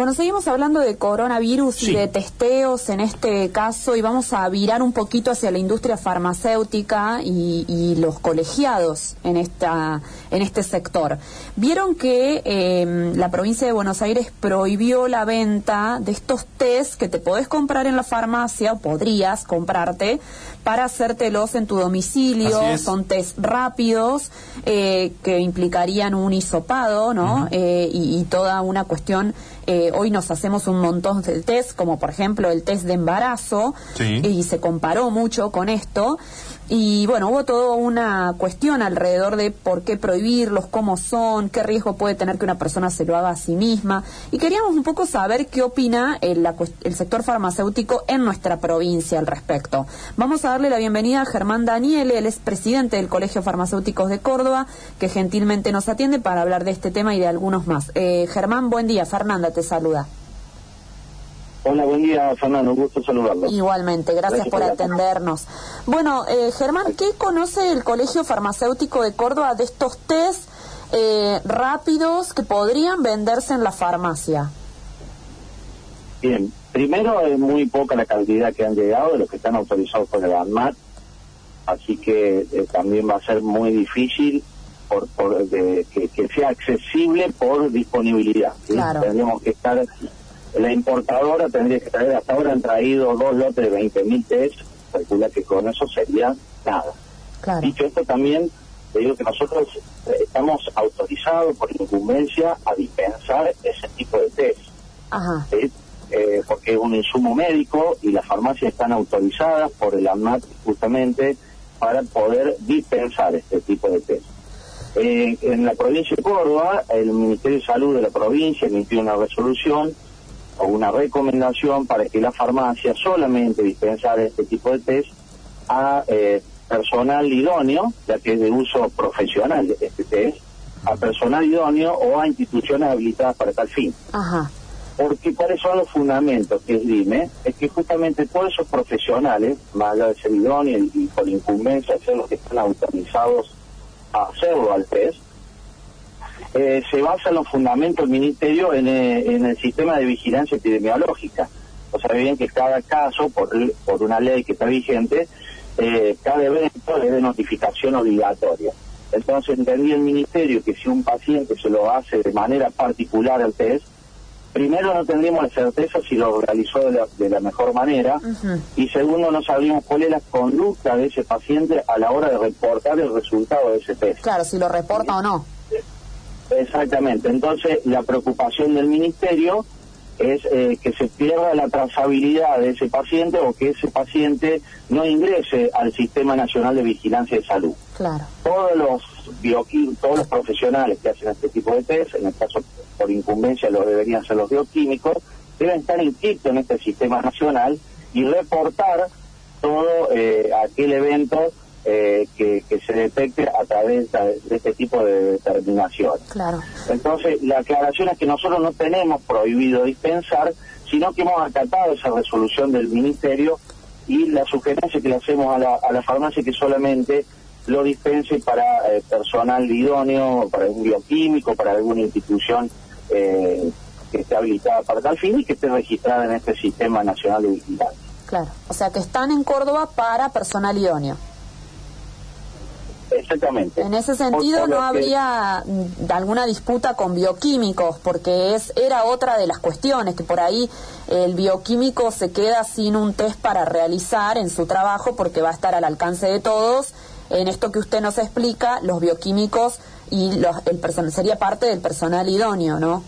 Bueno, seguimos hablando de coronavirus y de testeos en este caso y vamos a virar un poquito hacia la industria farmacéutica y, los colegiados en esta en este sector. Vieron que em, la provincia de Buenos Aires prohibió la venta de estos test que te podés comprar en la farmacia o podrías comprarte para hacértelos en tu domicilio. Son test rápidos eh, que implicarían un hisopado, ¿no? Eh, y, y toda una cuestión eh, hoy nos hacemos un montón de test, como por ejemplo el test de embarazo, y se comparó mucho con esto. Y bueno, hubo toda una cuestión alrededor de por qué prohibirlos, cómo son, qué riesgo puede tener que una persona se lo haga a sí misma. Y queríamos un poco saber qué opina el, sector farmacéutico en nuestra provincia al respecto. Vamos a darle la bienvenida a Germán Daniele, él es presidente del Colegio Farmacéuticos de Córdoba, que gentilmente nos atiende para hablar de este tema y de algunos más. Eh, Germán, buen día. Fernanda te saluda. Hola, buen día, Fernando. Un gusto saludarlo. Igualmente, gracias, por, atendernos. Bueno, eh, Germán, ¿qué conoce el Colegio Farmacéutico de Córdoba de estos test eh, rápidos que podrían venderse en la farmacia? Bien, primero es muy poca la cantidad que han llegado de los que están autorizados por el ANMAT, así que eh, también va a ser muy difícil por, que, sea accesible por disponibilidad. Claro. Tendríamos que estar la importadora tendría que traer, hasta ahora han traído dos lotes de 20.000 test, calcula que con eso sería nada. Dicho esto también, te digo que nosotros eh, estamos autorizados por incumbencia a dispensar ese tipo de test. Eh, porque es un insumo médico y las farmacias están autorizadas por el ANMAT justamente para poder dispensar este tipo de test. Eh, en la provincia de Córdoba, el Ministerio de Salud de la provincia emitió una resolución o una recomendación para que la farmacia solamente dispensara este tipo de test a eh, personal idóneo, ya que es de uso profesional este test, a personal idóneo o a instituciones habilitadas para tal fin. Ajá. Porque cuáles son los fundamentos que es DIME, es que justamente todos esos profesionales, más allá de ser idóneos y, por incumbencia ser los que están autorizados a hacerlo al test, eh, se basa en los fundamentos del Ministerio en, eh, en, el sistema de vigilancia epidemiológica. O sea, bien que cada caso, por, por una ley que está vigente, eh, cada evento es de notificación obligatoria. Entonces entendí el Ministerio que si un paciente se lo hace de manera particular al test, primero no tendríamos la certeza si lo realizó de la, mejor manera y segundo no sabríamos cuál es la conducta de ese paciente a la hora de reportar el resultado de ese test. Claro, si lo reporta o no. Exactamente. Entonces, la preocupación del ministerio es eh, que se pierda la trazabilidad de ese paciente o que ese paciente no ingrese al Sistema Nacional de Vigilancia de Salud. Claro. Todos los todos los profesionales que hacen este tipo de test, en el caso por incumbencia lo deberían ser los bioquímicos, deben estar inscritos en este sistema nacional y reportar todo eh, aquel evento eh, que, se detecte a través de, este tipo de determinación. Claro. Entonces, la aclaración es que nosotros no tenemos prohibido dispensar, sino que hemos acatado esa resolución del Ministerio y la sugerencia que le hacemos a la, a la farmacia que solamente lo dispense para eh, personal idóneo, para un bioquímico, para alguna institución eh, que esté habilitada para tal fin y que esté registrada en este Sistema Nacional de Vigilancia. Claro, o sea que están en Córdoba para personal idóneo. Exactamente. En ese sentido no habría mm, alguna disputa con bioquímicos, porque es era otra de las cuestiones, que por ahí el bioquímico se queda sin un test para realizar en su trabajo porque va a estar al alcance de todos. En esto que usted nos explica, los bioquímicos y los, el personal sería parte del personal idóneo, ¿no?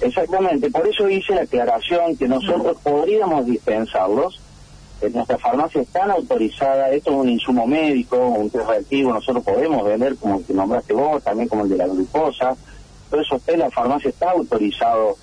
Exactamente, por eso hice la aclaración que nosotros podríamos dispensarlos en nuestra farmacia están autorizadas, esto es un insumo médico, un test reactivo, nosotros podemos vender como el que nombraste vos, también como el de la glucosa, todo eso usted, la farmacia está autorizado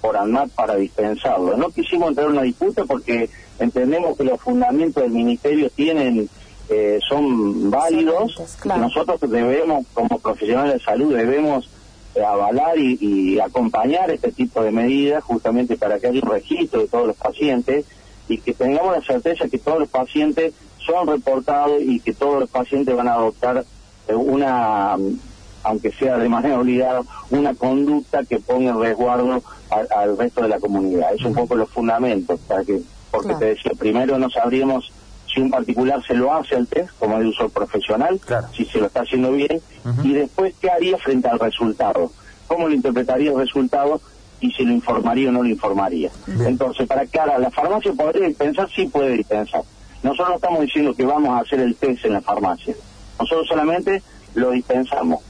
por ANMAT para dispensarlo. No quisimos entrar en una disputa porque entendemos que los fundamentos del ministerio tienen eh, son válidos, nosotros debemos, como profesionales de salud, debemos eh, avalar y, y acompañar este tipo de medidas justamente para que haya un registro de todos los pacientes y que tengamos la certeza que todos los pacientes son reportados y que todos los pacientes van a adoptar eh, una aunque sea de manera obligada, una conducta que ponga en resguardo al, resto de la comunidad. Es un poco los fundamentos, para que, porque te decía, primero no sabríamos si un particular se lo hace al test, como de uso profesional, si se lo está haciendo bien, y después qué haría frente al resultado, cómo lo interpretaría el resultado y si lo informaría o no lo informaría. Entonces, para que ahora la farmacia podría dispensar, sí puede dispensar. Nosotros no estamos diciendo que vamos a hacer el test en la farmacia. Nosotros solamente lo dispensamos.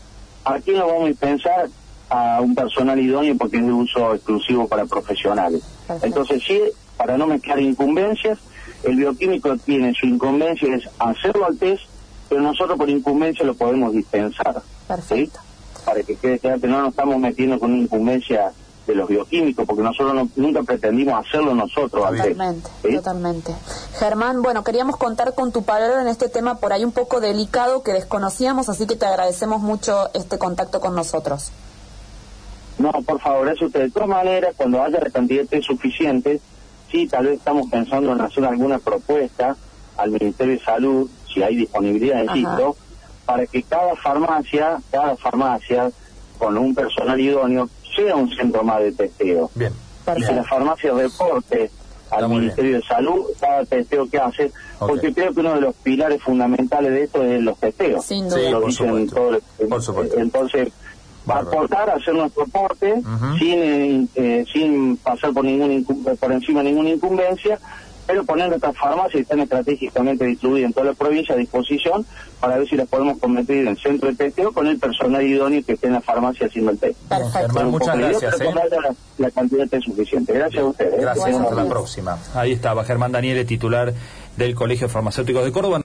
¿A quién lo vamos a dispensar? A un personal idóneo porque es de uso exclusivo para profesionales. Entonces, sí, para no mezclar incumbencias, el bioquímico tiene su incumbencia, es hacerlo al test, pero nosotros por incumbencia lo podemos dispensar. Perfecto. Para que quede claro que no nos estamos metiendo con una incumbencia de los bioquímicos, porque nosotros nunca pretendimos hacerlo nosotros. Totalmente, totalmente. Germán, bueno, queríamos contar con tu palabra en este tema por ahí un poco delicado que desconocíamos, así que te agradecemos mucho este contacto con nosotros. No, por favor, eso usted. De todas maneras, cuando haya la cantidad suficiente, sí, tal vez estamos pensando en hacer alguna propuesta al Ministerio de Salud, si hay disponibilidad, insisto, para que cada farmacia, cada farmacia, con un personal idóneo, sea un centro más de testeo. Bien. Y que la farmacia reporte al Ministerio de Salud cada testeo que hace, porque creo que uno de los pilares fundamentales de esto es los testeos. Sin duda. por supuesto. Entonces, aportar, hacer nuestro aporte sin eh, eh, sin pasar por ningún por encima de ninguna incumbencia pero poner nuestras farmacias están estratégicamente distribuidas en toda la provincia a disposición para ver si las podemos convertir en centro de testeo con el personal idóneo que esté en la farmacia haciendo el test. Perfecto. muchas gracias. ¿eh? La, cantidad es suficiente. Gracias a ustedes. Gracias. Hasta la próxima. Ahí estaba Germán Daniele, titular del Colegio Farmacéutico de Córdoba.